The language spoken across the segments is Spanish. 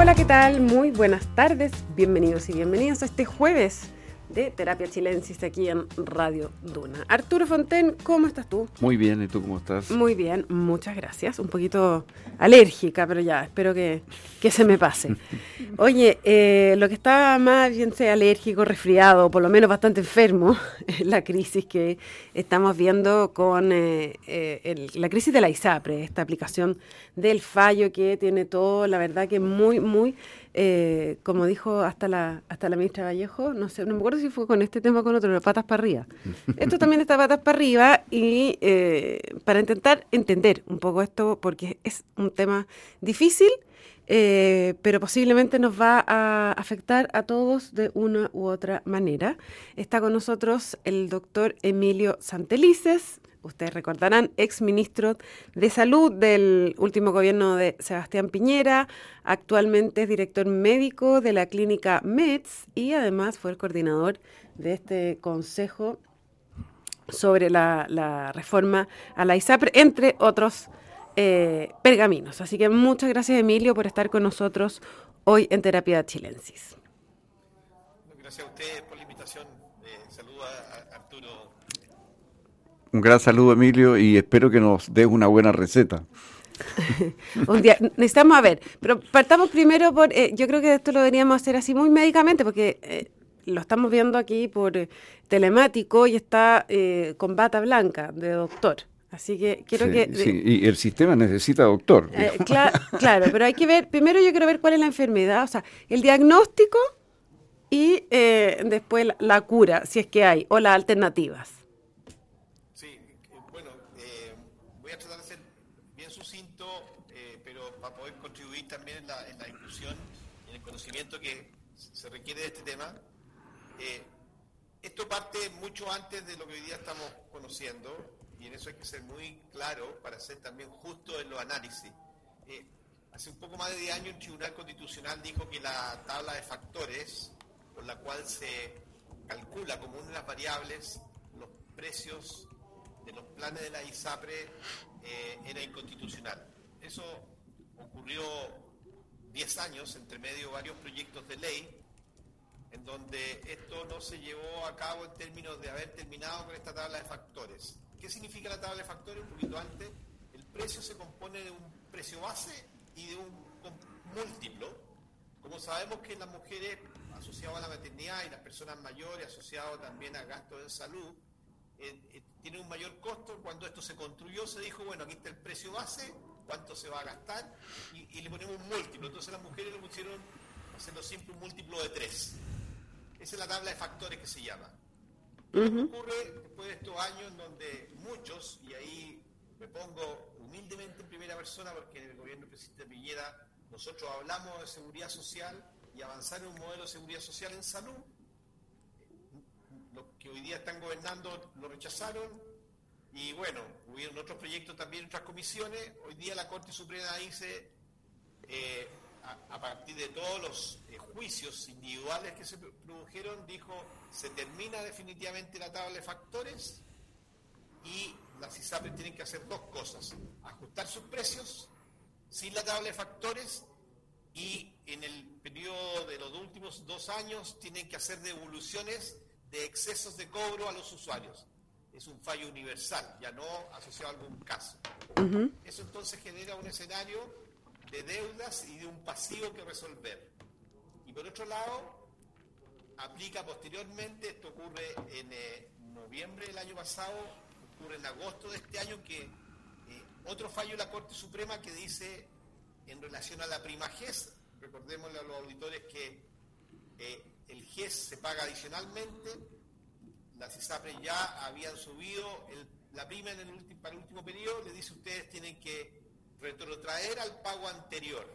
Hola, ¿qué tal? Muy buenas tardes, bienvenidos y bienvenidas a este jueves de Terapia Chilensis aquí en Radio Duna. Arturo Fonten, ¿cómo estás tú? Muy bien, ¿y tú cómo estás? Muy bien, muchas gracias. Un poquito alérgica, pero ya, espero que, se me pase. Oye, eh, lo que está más bien sea alérgico, resfriado, por lo menos bastante enfermo, es la crisis que estamos viendo con eh, eh, la crisis de la ISAPRE, esta aplicación del fallo que tiene todo, la verdad que muy, muy eh, como dijo hasta la, hasta la ministra Vallejo, no sé, no me acuerdo si fue con este tema o con otro, pero patas para arriba. Esto también está patas para arriba y eh, para intentar entender un poco esto, porque es un tema difícil, eh, pero posiblemente nos va a afectar a todos de una u otra manera. Está con nosotros el doctor Emilio Santelices, ustedes recordarán, ex ministro de Salud del último gobierno de Sebastián Piñera, actualmente es director médico de la clínica MEDS y además fue el coordinador de este consejo sobre la, reforma a la ISAPRE, entre otros eh, pergaminos. Así que muchas gracias, Emilio, por estar con nosotros hoy en Terapia Chilensis. Gracias a ustedes por la invitación. Eh, saludo a Arturo un gran saludo, Emilio, y espero que nos des una buena receta. un día, necesitamos a ver, pero partamos primero por, eh, yo creo que esto lo deberíamos hacer así muy médicamente, porque eh, lo estamos viendo aquí por eh, telemático y está con bata blanca de doctor. Así que quiero que... Sí, y el sistema necesita doctor. claro, pero hay que ver, primero yo quiero ver cuál es la enfermedad, o sea, el diagnóstico y después la cura, si es que hay, o las alternativas. De este tema. Eh, esto parte mucho antes de lo que hoy día estamos conociendo y en eso hay que ser muy claro para ser también justo en los análisis. Eh, hace un poco más de 10 años el Tribunal Constitucional dijo que la tabla de factores por la cual se calcula como una de las variables los precios de los planes de la ISAPRE eh, era inconstitucional. Eso ocurrió 10 años, entre medio varios proyectos de ley, en donde esto no se llevó a cabo en términos de haber terminado con esta tabla de factores. ¿Qué significa la tabla de factores? Un poquito antes, el precio se compone de un precio base y de un múltiplo. Como sabemos que las mujeres asociadas a la maternidad y las personas mayores asociadas también a gastos en salud, eh, eh, tienen un mayor costo. Cuando esto se construyó se dijo, bueno, aquí está el precio base cuánto se va a gastar y, le ponemos un múltiplo. Entonces las mujeres lo pusieron, haciendo siempre un múltiplo de tres. Esa es la tabla de factores que se llama. ocurre después de estos años en donde muchos, y ahí me pongo humildemente en primera persona porque en el gobierno del presidente Piñera nosotros hablamos de seguridad social y avanzar en un modelo de seguridad social en salud. Los que hoy día están gobernando lo rechazaron, y bueno, hubieron otros proyectos también, otras comisiones. Hoy día la Corte Suprema dice, eh, a, partir de todos los eh, juicios individuales que se produjeron, dijo, se termina definitivamente la tabla de factores y las ISAPRES tienen que hacer dos cosas, ajustar sus precios sin la tabla de factores y en el periodo de los últimos dos años tienen que hacer devoluciones de excesos de cobro a los usuarios es un fallo universal, ya no asociado a algún caso. Eso entonces genera un escenario de deudas y de un pasivo que resolver. Y por otro lado, aplica posteriormente, esto ocurre en eh, noviembre del año pasado, ocurre en agosto de este año, que eh, otro fallo de la Corte Suprema que dice en relación a la prima GES, recordémosle a los auditores que eh, el GES se paga adicionalmente, las ISAPRES ya habían subido la prima en el para el último periodo, le dice ustedes tienen que retrotraer al pago anterior.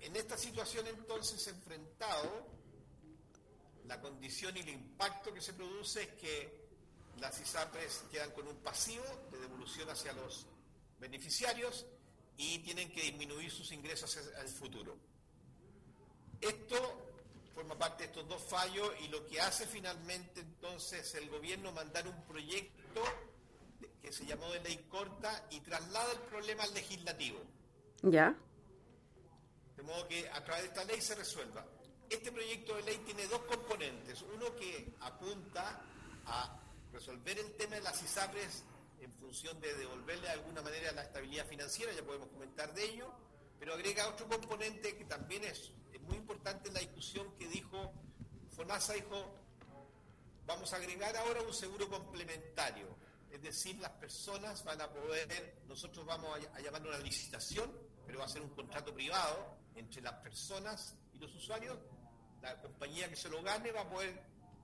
En esta situación entonces enfrentado, la condición y el impacto que se produce es que las ISAPRES quedan con un pasivo de devolución hacia los beneficiarios y tienen que disminuir sus ingresos hacia el futuro. Esto forma parte de estos dos fallos y lo que hace finalmente entonces el gobierno mandar un proyecto que se llamó de ley corta y traslada el problema al legislativo. Ya. de modo que a través de esta ley se resuelva. Este proyecto de ley tiene dos componentes, uno que apunta a resolver el tema de las ISAPRES en función de devolverle de alguna manera la estabilidad financiera, ya podemos comentar de ello, pero agrega otro componente que también es, muy importante en la discusión que dijo, FONASA dijo, vamos a agregar ahora un seguro complementario, es decir, las personas van a poder, nosotros vamos a, a una licitación, pero va a ser un contrato privado entre las personas y los usuarios, la compañía que se lo gane va a poder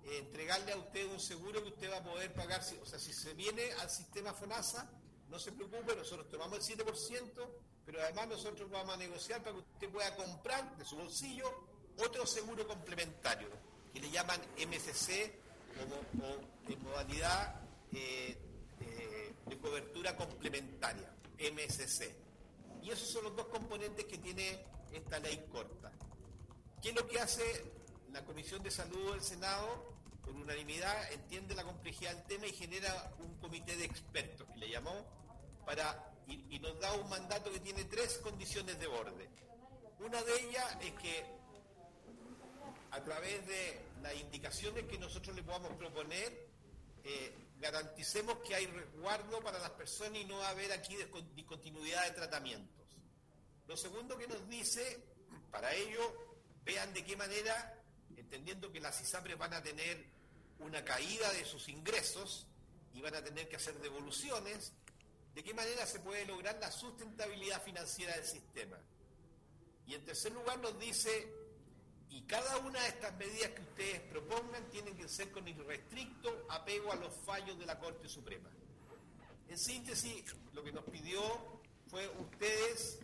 eh, entregarle a usted un seguro que usted va a poder pagar. O sea, si se viene al sistema FONASA, no se preocupe, nosotros tomamos el 7%, pero además nosotros vamos a negociar para que usted pueda comprar de su bolsillo otro seguro complementario, que le llaman MCC o, en modalidad eh, eh, de cobertura complementaria, MSC. Y esos son los dos componentes que tiene esta ley corta. ¿Qué es lo que hace la Comisión de Salud del Senado? Por unanimidad entiende la complejidad del tema y genera un comité de expertos, que le llamó, para, y, nos da un mandato que tiene tres condiciones de borde. Una de ellas es que a través de las indicaciones que nosotros le podamos proponer, eh, garanticemos que hay resguardo para las personas y no va a haber aquí discontinuidad de tratamientos. Lo segundo que nos dice, para ello, vean de qué manera, entendiendo que las ISAPRES van a tener una caída de sus ingresos y van a tener que hacer devoluciones, de qué manera se puede lograr la sustentabilidad financiera del sistema. Y en tercer lugar nos dice, y cada una de estas medidas que ustedes propongan tienen que ser con irrestricto apego a los fallos de la Corte Suprema. En síntesis, lo que nos pidió fue ustedes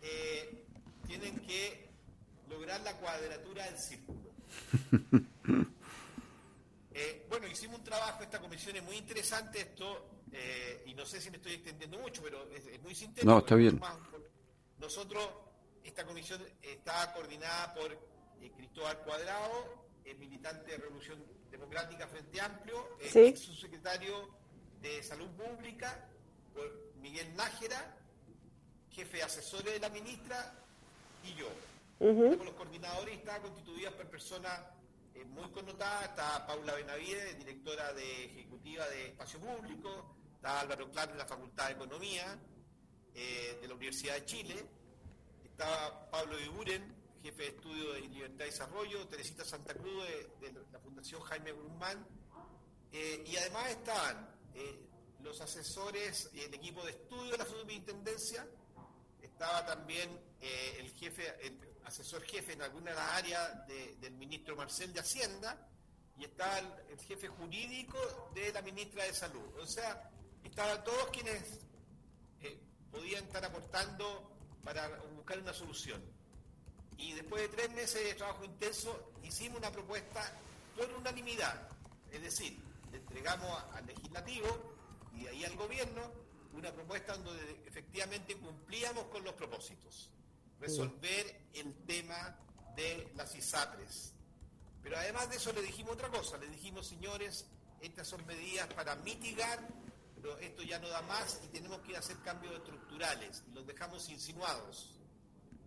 eh, tienen que lograr la cuadratura del círculo. Eh, bueno, hicimos un trabajo, esta comisión es muy interesante esto, eh, y no sé si me estoy extendiendo mucho, pero es, muy sintético. No, está bien. Nosotros, esta comisión está coordinada por eh, Cristóbal Cuadrado, militante de Revolución Democrática Frente Amplio, ex subsecretario de Salud Pública, Miguel Nájera, jefe asesor de la ministra, y yo. Los coordinadores estaban constituidos por personas eh, muy connotadas. Está Paula Benavides, directora de ejecutiva de Espacio Público. Está Álvaro Claro de la Facultad de Economía eh, de la Universidad de Chile. Está Pablo Iburen, jefe de estudio de Libertad y Desarrollo. Teresita Santa Cruz de, la Fundación Jaime Guzmán. Eh, y además estaban los asesores y el equipo de estudio de la Superintendencia. Estaba también el jefe, asesor jefe en alguna área del ministro Marcel de Hacienda y está el, jefe jurídico de la ministra de Salud. O sea, estaban todos quienes eh, podían estar aportando para buscar una solución. Y después de tres meses de trabajo intenso, hicimos una propuesta por unanimidad. Es decir, le entregamos al legislativo y de ahí al gobierno una propuesta donde efectivamente cumplíamos con los propósitos resolver el tema de las ISAPRES. Pero además de eso le dijimos otra cosa, le dijimos, señores, estas son medidas para mitigar, pero esto ya no da más y tenemos que hacer cambios estructurales y los dejamos insinuados.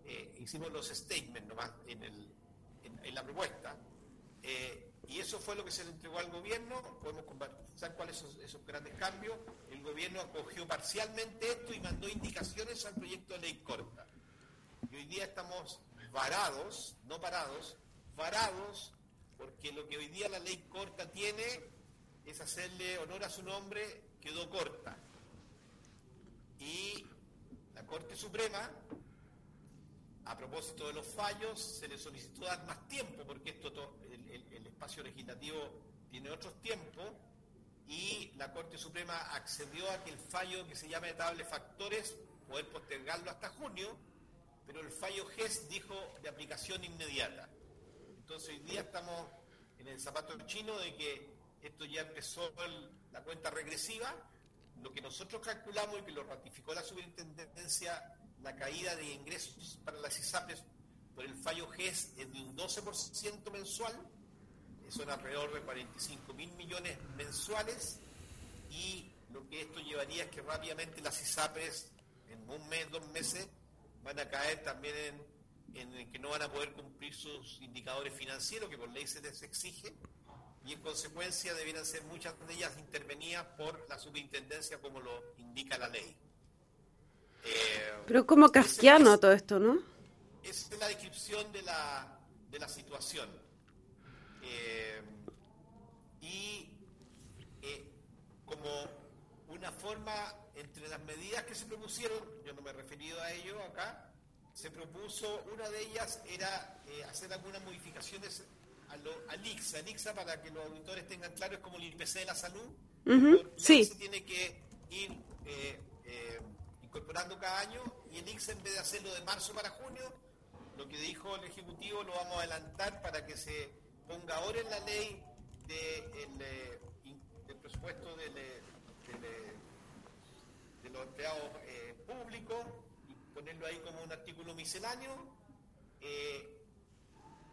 Eh, hicimos los statements nomás en, en, la propuesta. Eh, y eso fue lo que se le entregó al gobierno. Podemos conversar cuáles son esos grandes cambios. El gobierno acogió parcialmente esto y mandó indicaciones al proyecto de ley corta hoy día estamos varados, no parados, varados, porque lo que hoy día la ley corta tiene es hacerle honor a su nombre, quedó corta. Y la Corte Suprema, a propósito de los fallos, se le solicitó dar más tiempo, porque esto el, espacio legislativo tiene otros tiempos, y la Corte Suprema accedió a que el fallo que se llama de tabla factores, poder postergarlo hasta junio, pero el fallo GES dijo de aplicación inmediata. Entonces hoy día estamos en el zapato chino de que esto ya empezó la cuenta regresiva, lo que nosotros calculamos y que lo ratificó la superintendencia, la caída de ingresos para las ISAPRES por el fallo GES es de un 12% mensual, son alrededor de 45 mil millones mensuales, y lo que esto llevaría es que rápidamente las ISAPRES en un mes, dos meses, van a caer también en en el que no van a poder cumplir sus indicadores financieros que por ley se les exige y en consecuencia debieran ser muchas de ellas intervenidas por la superintendencia como lo indica la ley. Eh, Pero como kafkiano todo esto, ¿no? Es la descripción de la, de la situación. Eh, y eh, como una forma entre las medidas que se propusieron, yo no me he referido a ello acá, se propuso, una de ellas era hacer algunas modificaciones a lo, al ICSA. para que los auditores tengan claro, es como el IPC de la salud. Sí. Se tiene que ir eh, eh, incorporando cada año y el ICSA, en vez de hacerlo de marzo para junio, lo que dijo el Ejecutivo lo vamos a adelantar para que se ponga ahora en la ley de, eh, del presupuesto de, los empleados públicos y ponerlo ahí como un artículo misceláneo.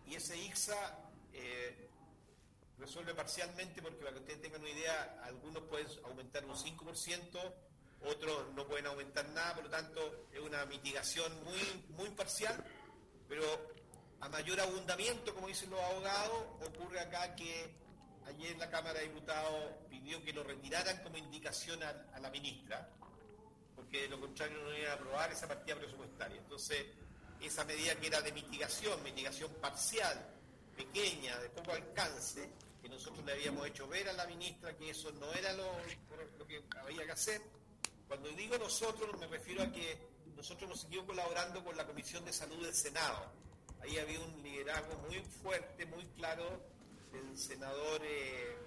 y ese ICSA eh, resuelve parcialmente porque para que ustedes tengan una idea, algunos pueden aumentar un 5%, otros no pueden aumentar nada, por lo tanto es una mitigación muy, muy parcial, pero a mayor abundamiento, como dicen los abogados, ocurre acá que ayer la Cámara de Diputados pidió que lo retiraran como indicación a, la ministra, porque de lo contrario no iba a aprobar esa partida presupuestaria. Entonces, esa medida que era de mitigación, mitigación parcial, pequeña, de poco alcance, que nosotros le habíamos hecho ver a la ministra que eso no era lo, que había que hacer. Cuando digo nosotros me refiero a que nosotros hemos seguido colaborando con la Comisión de Salud del Senado. Ahí había un liderazgo muy fuerte, muy claro del senador eh,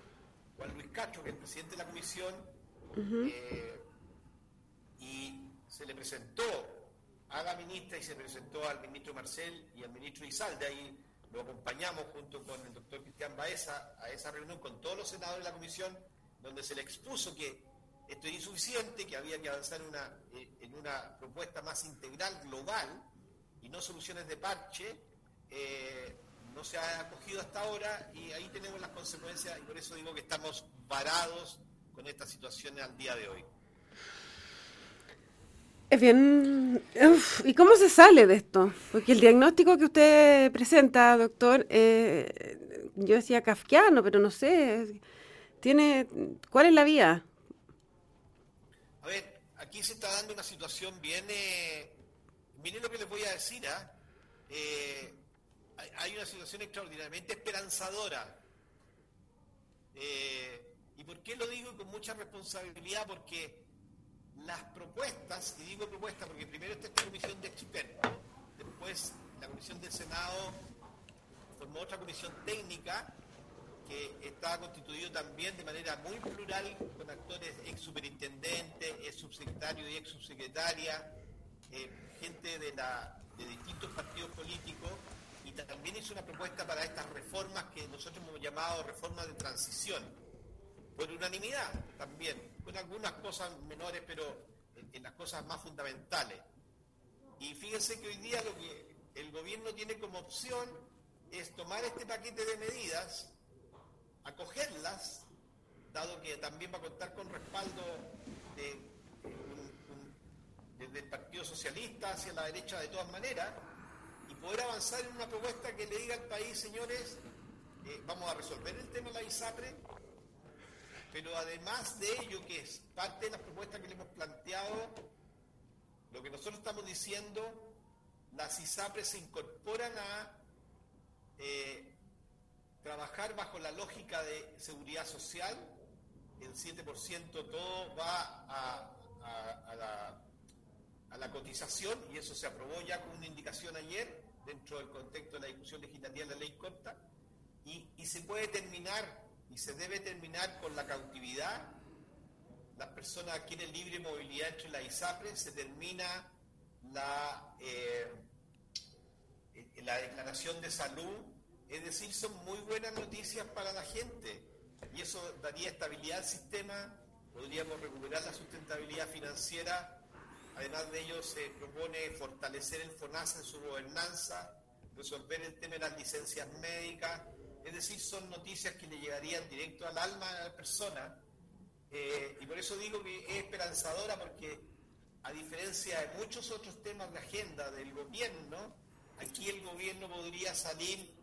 Juan Luis Castro, que es el presidente de la comisión, eh, y se le presentó a la ministra y se presentó al ministro Marcel y al ministro Izalde. Ahí lo acompañamos junto con el doctor Cristian Baeza a esa reunión con todos los senadores de la comisión, donde se le expuso que esto era insuficiente, que había que avanzar una, eh, en una propuesta más integral, global, y no soluciones de parche. Eh, no se ha acogido hasta ahora y ahí tenemos las consecuencias y por eso digo que estamos varados con esta situación al día de hoy. Es bien. ¿Y cómo se sale de esto? Porque el diagnóstico que usted presenta, doctor, eh, yo decía kafkiano, pero no sé. Tiene, ¿Cuál es la vía? Aquí se está dando una situación bien. Eh, miren lo que les voy a decir. ¿ah? Eh, hay una situación extraordinariamente esperanzadora. ¿Y por qué lo digo con mucha responsabilidad? Porque las propuestas, y digo propuestas porque primero está esta comisión de expertos, después la comisión del Senado formó otra comisión técnica que está constituido también de manera muy plural con actores ex superintendentes, ex subsecretario y ex subsecretaria, eh, gente de, la, de distintos partidos políticos y también hizo una propuesta para estas reformas que nosotros hemos llamado reformas de transición por unanimidad también, con algunas cosas menores, pero en, las cosas más fundamentales. Y fíjense que hoy día lo que el gobierno tiene como opción es tomar este paquete de medidas, acogerlas, dado que también va a contar con respaldo de, desde el Partido Socialista hacia la derecha de todas maneras, y poder avanzar en una propuesta que le diga al país, señores, eh, vamos a resolver el tema de la ISAPRE, pero además de ello, que es parte de las propuestas que le hemos planteado, lo que nosotros estamos diciendo, las ISAPRES se incorporan a eh, trabajar bajo la lógica de seguridad social, el 7% todo va a, la, cotización y eso se aprobó ya con una indicación ayer dentro del contexto de la discusión legislativa de la ley corta y, se puede terminar y se debe terminar con la cautividad. Las personas adquieren libre movilidad entre la ISAPRE, se termina la, eh, la declaración de salud, es decir, son muy buenas noticias para la gente y eso daría estabilidad al sistema, podríamos recuperar la sustentabilidad financiera. Además de ello, se propone fortalecer el FONASA en su gobernanza, resolver el tema de las licencias médicas, es decir, son noticias que le llegarían directo al alma a la persona. Eh, y por eso digo que es esperanzadora porque a diferencia de muchos otros temas de agenda del gobierno, aquí el gobierno podría salir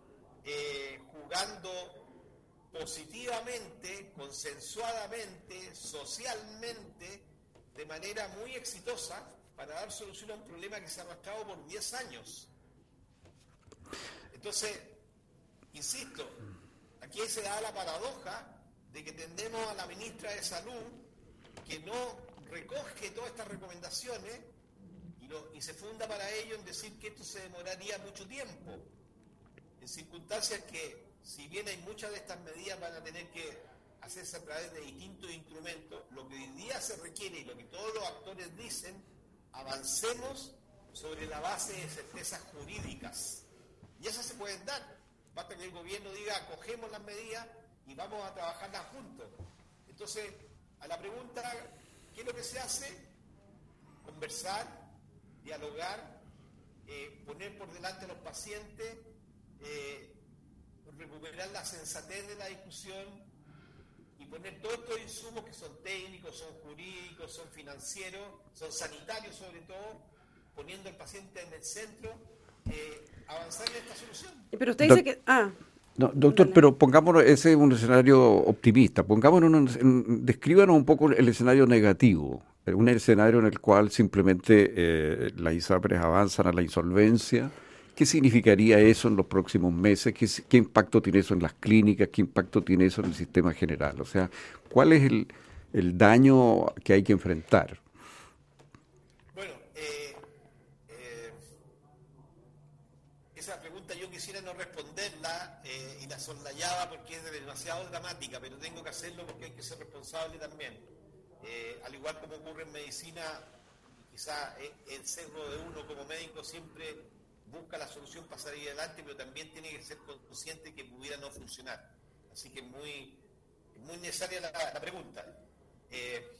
eh, jugando positivamente, consensuadamente, socialmente, de manera muy exitosa para dar solución a un problema que se ha arrastrado por 10 años. Entonces, insisto, aquí se da la paradoja de que tendemos a la ministra de Salud que no recoge todas estas recomendaciones y, y se funda para ello en decir que esto se demoraría mucho tiempo, en circunstancias que, si bien hay muchas de estas medidas, van a tener que hacerse a través de distintos instrumentos, lo que hoy día se requiere y lo que todos los actores dicen, avancemos sobre la base de certezas jurídicas. Y esas se pueden dar. Basta que el gobierno diga, acogemos las medidas y vamos a trabajarlas juntos. Entonces, a la pregunta, ¿qué es lo que se hace? Conversar, dialogar, eh, poner por delante a los pacientes, eh, recuperar la sensatez de la discusión y poner todos estos insumos que son técnicos, son jurídicos, son financieros, son sanitarios sobre todo, poniendo al paciente en el centro, eh, avanzar en esta solución. Pero usted dice que... Ah, no, doctor, pero pongámonos, ese es un escenario optimista, pongámonos, en, descríbanos un poco el escenario negativo, un escenario en el cual simplemente eh, las ISAPRES avanzan a la insolvencia. ¿Qué significaría eso en los próximos meses? ¿Qué, ¿Qué, impacto tiene eso en las clínicas? ¿Qué impacto tiene eso en el sistema general? O sea, ¿cuál es el, el daño que hay que enfrentar? Bueno, eh, eh, esa pregunta yo quisiera no responderla eh, y la soslayaba porque es demasiado dramática, pero tengo que hacerlo porque hay que ser responsable también. Eh, al igual como ocurre en medicina, quizá el cerro de uno como médico siempre busca la solución para salir adelante, pero también tiene que ser consciente que pudiera no funcionar. Así que es muy, muy necesaria la, la pregunta. Eh,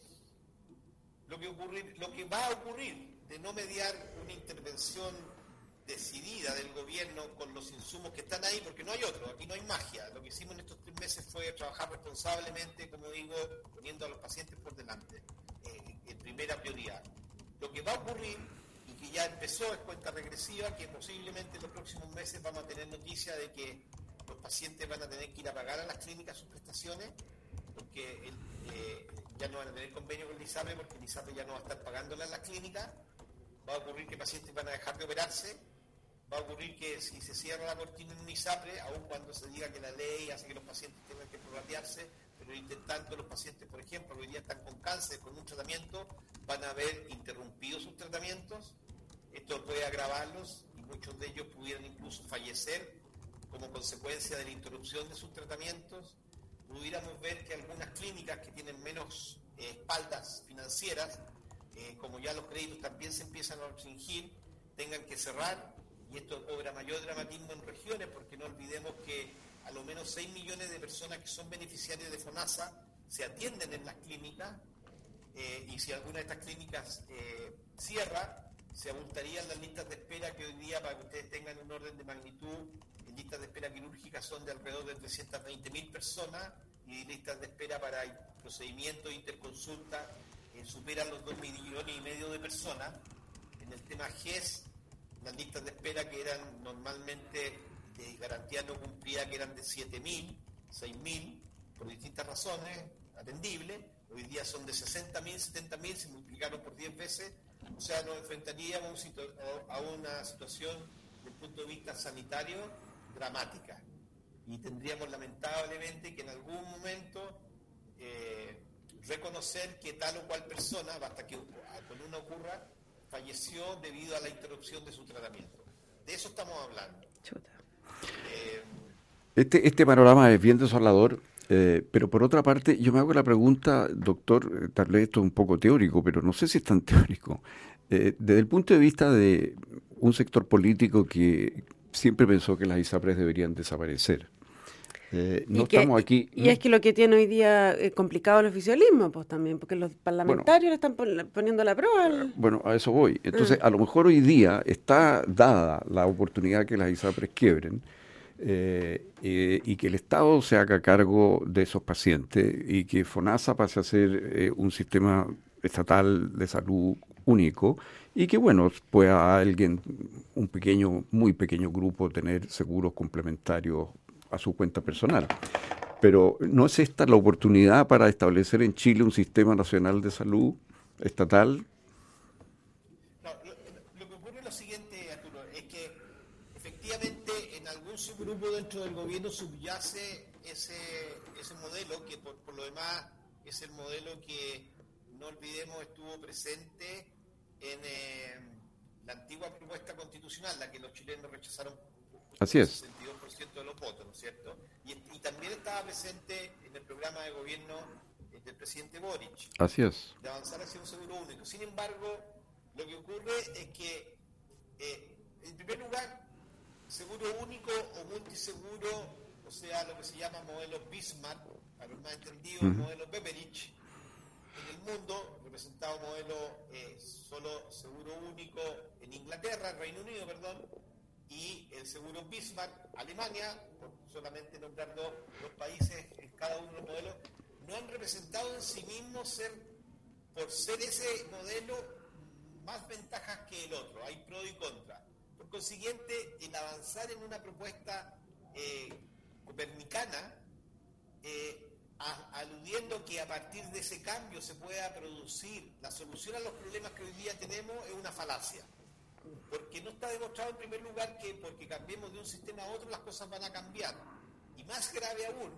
lo, que ocurrir, lo que va a ocurrir de no mediar una intervención decidida del gobierno con los insumos que están ahí, porque no hay otro, aquí no hay magia. Lo que hicimos en estos tres meses fue trabajar responsablemente, como digo, poniendo a los pacientes por delante, eh, en primera prioridad. Lo que va a ocurrir que ya empezó es cuenta regresiva, que posiblemente en los próximos meses vamos a tener noticia de que los pacientes van a tener que ir a pagar a las clínicas sus prestaciones, porque eh, ya no van a tener convenio con el ISAPRE, porque el ISAPRE ya no va a estar pagándolas las clínicas, va a ocurrir que pacientes van a dejar de operarse, va a ocurrir que si se cierra la cortina en un ISAPRE, aun cuando se diga que la ley hace que los pacientes tengan que prorratearse, pero intentando los pacientes, por ejemplo, que hoy día están con cáncer, con un tratamiento, van a haber interrumpido sus tratamientos, esto puede agravarlos y muchos de ellos pudieran incluso fallecer como consecuencia de la interrupción de sus tratamientos, pudiéramos ver que algunas clínicas que tienen menos eh, espaldas financieras, eh, como ya los créditos también se empiezan a restringir, tengan que cerrar, y esto cobra mayor dramatismo en regiones, porque no olvidemos que a lo menos 6 millones de personas que son beneficiarias de FONASA se atienden en las clínicas, eh, y si alguna de estas clínicas eh, cierra, se abultarían las listas de espera que hoy día, para que ustedes tengan un orden de magnitud, listas de espera quirúrgicas son de alrededor de 320 mil personas y listas de espera para procedimientos de interconsulta eh, superan los 2 millones y medio de personas. En el tema GES, las listas de espera que eran normalmente de garantía no cumplida, que eran de 7 mil, 6 mil, por distintas razones, atendibles, hoy día son de 60 mil, 70 mil, se multiplicaron por 10 veces, o sea, nos enfrentaríamos a una situación desde el punto de vista sanitario dramática. Y tendríamos lamentablemente que en algún momento eh, reconocer que tal o cual persona, basta que con una ocurra, falleció debido a la interrupción de su tratamiento. De eso estamos hablando. Eh, este, este panorama es bien desolador, eh, pero por otra parte, yo me hago la pregunta, doctor, eh, tal vez esto es un poco teórico, pero no sé si es tan teórico. Eh, desde el punto de vista de un sector político que siempre pensó que las ISAPRES deberían desaparecer. Eh, no estamos aquí. Y es que lo que tiene hoy día eh, complicado el oficialismo, pues también, porque los parlamentarios le están poniendo la prueba. Bueno, a eso voy. Entonces, ah. a lo mejor hoy día está dada la oportunidad que las ISAPRES quiebren eh, y que el Estado se haga cargo de esos pacientes y que FONASA pase a ser un sistema estatal de salud único y que, bueno, pueda alguien, un pequeño, muy pequeño grupo, tener seguros complementarios a su cuenta personal. Pero ¿no es esta la oportunidad para establecer en Chile un sistema nacional de salud estatal? No, lo, que ocurre es lo siguiente, Arturo, es que efectivamente en subgrupo dentro del gobierno subyace ese, ese modelo que por, por lo demás es el modelo que, no olvidemos, estuvo presente en eh, la antigua propuesta constitucional, la que los chilenos rechazaron Así es. el 62% de los votos, ¿no es cierto? Y, también estaba presente en el programa de gobierno del presidente Boric. Así es. De avanzar hacia un seguro único. Sin embargo, lo que ocurre es que, eh, en primer lugar, seguro único o multiseguro, o sea, lo que se llama modelo Bismarck, para los más entendidos, modelo Beveridge, en el mundo, representado modelo eh, solo seguro único en Inglaterra, Reino Unido, perdón, y el seguro Bismarck, Alemania, por solamente nombrar dos, países en cada uno de los modelos, no han representado en sí mismos ser, por ser ese modelo, más ventajas que el otro. Hay pro y contra. Consiguiente, el avanzar en una propuesta eh, copernicana, eh, aludiendo que a partir de ese cambio se pueda producir la solución a los problemas que hoy día tenemos, es una falacia porque no está demostrado en primer lugar que porque cambiemos de un sistema a otro las cosas van a cambiar. Y más grave aún,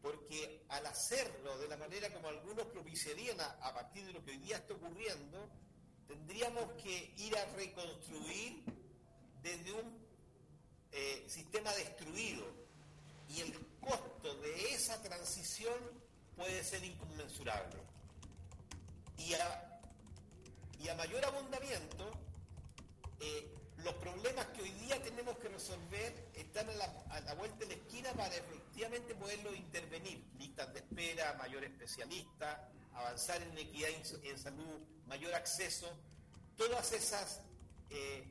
porque al hacerlo de la manera como algunos propiciarían a, partir de lo que hoy día está ocurriendo, tendríamos que ir a reconstruir desde un eh, sistema destruido. Y el costo de esa transición puede ser inconmensurable. Y a, mayor abundamiento, eh, los problemas que hoy día tenemos que resolver están a la, vuelta de la esquina para efectivamente poderlo intervenir. Listas de espera, mayor especialista, avanzar en equidad en, salud, mayor acceso. Todas esas eh,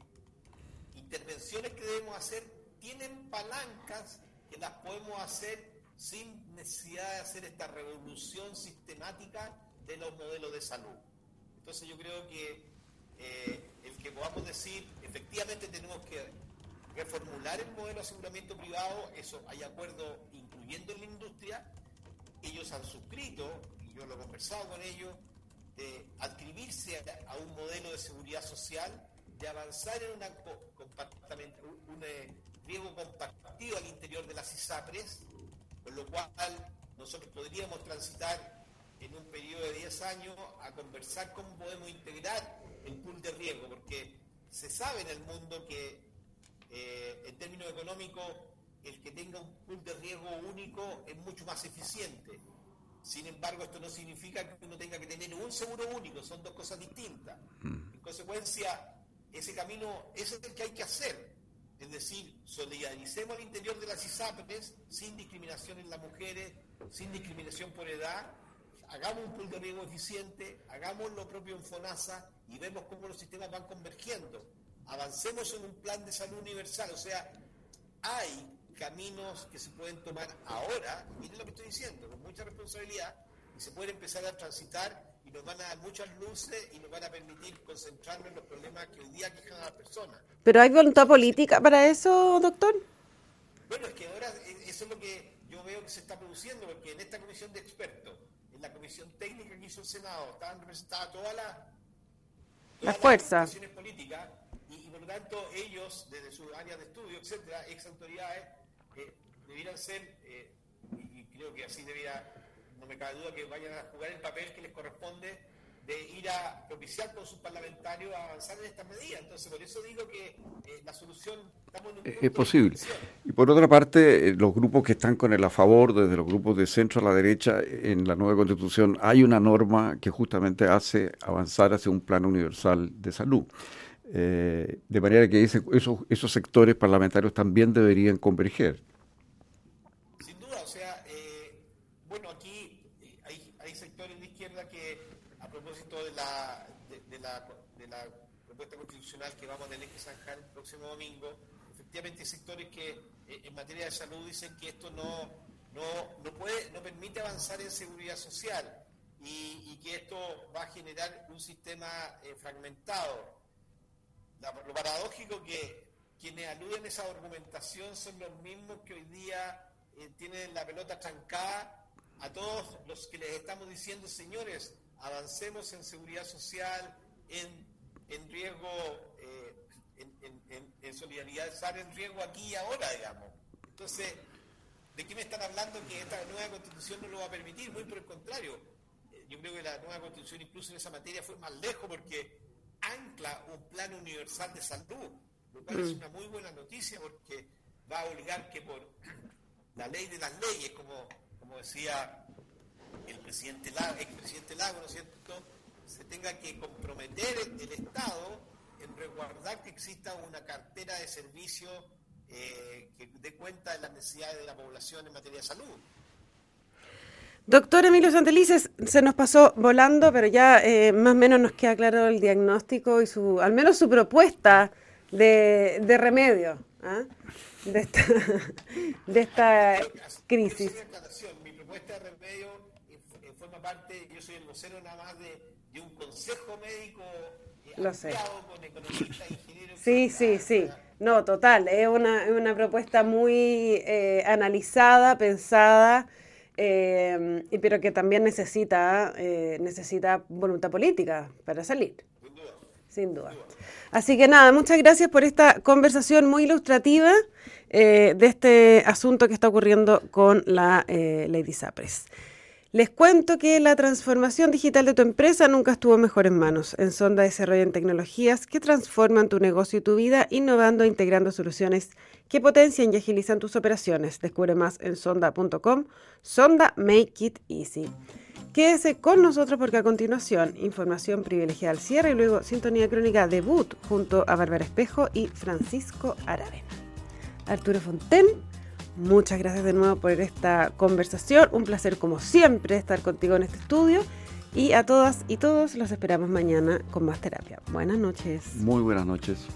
intervenciones que debemos hacer tienen palancas que las podemos hacer sin necesidad de hacer esta revolución sistemática de los modelos de salud. Entonces yo creo que eh, el que podamos decir, efectivamente tenemos que reformular el modelo de aseguramiento privado, eso hay acuerdo incluyendo en la industria, ellos han suscrito, y yo lo he conversado con ellos, de adscribirse a, un modelo de seguridad social, de avanzar en una un, eh, riesgo compartido al interior de las ISAPRES, con lo cual nosotros podríamos transitar en un periodo de 10 años a conversar cómo podemos integrar el pool de riesgo, porque se sabe en el mundo que eh, en términos económicos el que tenga un pool de riesgo único es mucho más eficiente. Sin embargo, esto no significa que uno tenga que tener un seguro único, son dos cosas distintas. Mm. En consecuencia, ese camino es el que hay que hacer. Es decir, solidaricemos al interior de las ISAPRES sin discriminación en las mujeres, sin discriminación por edad, hagamos un pool de riesgo eficiente, hagamos lo propio en FONASA y vemos cómo los sistemas van convergiendo. Avancemos en un plan de salud universal, o sea, hay caminos que se pueden tomar ahora, miren lo que estoy diciendo, con mucha responsabilidad, y se pueden empezar a transitar nos van a dar muchas luces y nos van a permitir concentrarnos en los problemas que hoy día quejan a las personas. ¿Pero hay voluntad política para eso, doctor? Bueno, es que ahora eh, eso es lo que yo veo que se está produciendo, porque en esta comisión de expertos la comisión técnica que hizo el Senado estaban representadas todas las la fuerza. políticas y, por lo tanto ellos, desde sus áreas de estudio, etcétera, ex autoridades, eh, debieran ser, eh, y, creo que así debiera, no me cabe duda que vayan a jugar el papel que les corresponde de ir a propiciar con sus parlamentarios a avanzar en estas medidas. Entonces, por eso digo que eh, la solución estamos en un es posible. Y por otra parte, eh, los grupos que están con el a favor, desde los grupos de centro a la derecha, en la nueva constitución hay una norma que justamente hace avanzar hacia un plan universal de salud. Eh, de manera que esos, esos sectores parlamentarios también deberían converger. Que vamos a tener que zanjar el próximo domingo, efectivamente hay sectores que eh, en materia de salud dicen que esto no, no, no, puede, no permite avanzar en seguridad social y, que esto va a generar un sistema eh, fragmentado. lo paradójico que quienes aluden a esa argumentación son los mismos que hoy día eh, tienen la pelota trancada a todos los que les estamos diciendo, señores, avancemos en seguridad social, en, en riesgo, eh, en, en, solidaridad, estar en riesgo aquí y ahora, digamos. Entonces, ¿de qué me están hablando que esta nueva constitución no lo va a permitir? Muy por el contrario. Eh, yo creo que la nueva constitución incluso en esa materia fue más lejos porque ancla un plan universal de salud, lo cual es mm. una muy buena noticia porque va a obligar que por la ley de las leyes, como, como decía el presidente Lago, expresidente Lago, ¿no es cierto?, se tenga que comprometer el, Estado en resguardar que exista una cartera de servicios eh, que dé cuenta de las necesidades de la población en materia de salud. Doctor Emilio Santelices, se nos pasó volando, pero ya eh, más o menos nos queda claro el diagnóstico y su, al menos su propuesta de, de remedio. ¿ah? de esta, de esta crisis. Mi propuesta de remedio eh, parte, yo soy el vocero nada más de, de un consejo médico eh, Lo sé. con economistas, ingenieros. Sí, sí, sí. No, total, es una, una propuesta muy eh, analizada, pensada, eh, pero que también necesita, eh, necesita voluntad política para salir. Sin duda. Sin duda. Así que nada, muchas gracias por esta conversación muy ilustrativa eh, de este asunto que está ocurriendo con la eh, Lady Sapres. Les cuento que la transformación digital de tu empresa nunca estuvo en mejores manos. En Sonda desarrollan tecnologías que transforman tu negocio y tu vida, innovando e integrando soluciones que potencian y agilizan tus operaciones. Descubre más en sonda.com. Sonda Make It Easy. Quédese con nosotros porque a continuación información privilegiada al cierre y luego sintonía crónica debut junto a Bárbara Espejo y Francisco Aravena. Arturo Fonten, muchas gracias de nuevo por esta conversación. Un placer como siempre estar contigo en este estudio. Y a todas y todos los esperamos mañana con más terapia. Buenas noches. Muy buenas noches.